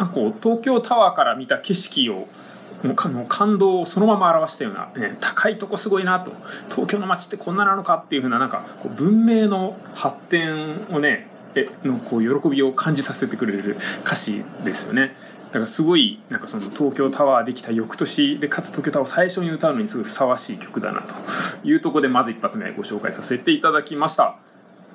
なんかこう東京タワーから見た景色をもう感動をそのまま表したような、ね、高いとこすごいなと東京の街ってこんななのかっていうふうななんかこう文明の発展をねえのこう喜びを感じさせてくれる歌詞ですよね。だからすごいなんかその東京タワーできた翌年でかつ東京タワーを最初に歌うのにすごいふさわしい曲だなというとこでまず一発目ご紹介させていただきました。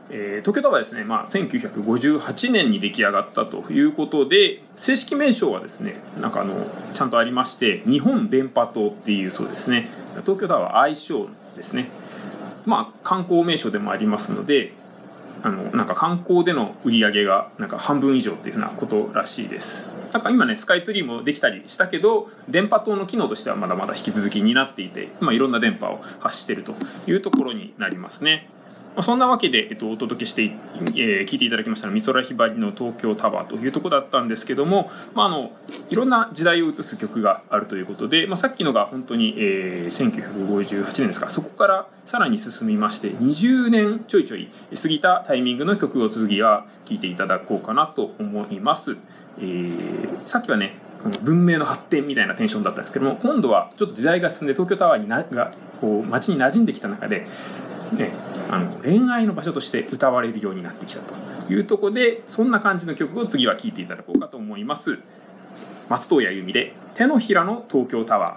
えー、東京タワーですね、まあ、1958年に出来上がったということで正式名称はですねなんかあのちゃんとありまして日本電波塔っていうそうですね。東京タワー愛称ですね。まあ観光名所でもありますのであのなんか観光での売り上げがなんか半分以上っていうふうなことらしいです。なんか今ねスカイツリーもできたりしたけど電波塔の機能としてはまだまだ引き続きになっていて、まあ、いろんな電波を発しているというところになりますね、そんなわけで、えっと、お届けして、えー、聞いていただきましたのは美空ひばりの東京タワーというとこだったんですけども、まあ、あのいろんな時代を映す曲があるということで、まあ、さっきのが本当に、えー、1958年ですかそこからさらに進みまして20年ちょいちょい過ぎたタイミングの曲を次は聴いていただこうかなと思います。えー、さっきはね文明の発展みたいなテンションだったんですけども今度はちょっと時代が進んで東京タワーにながこう街に馴染んできた中でね、あの恋愛の場所として歌われるようになってきたというところでそんな感じの曲を次は聴いていただこうかと思います。松任谷由実で「手のひらの東京タワー」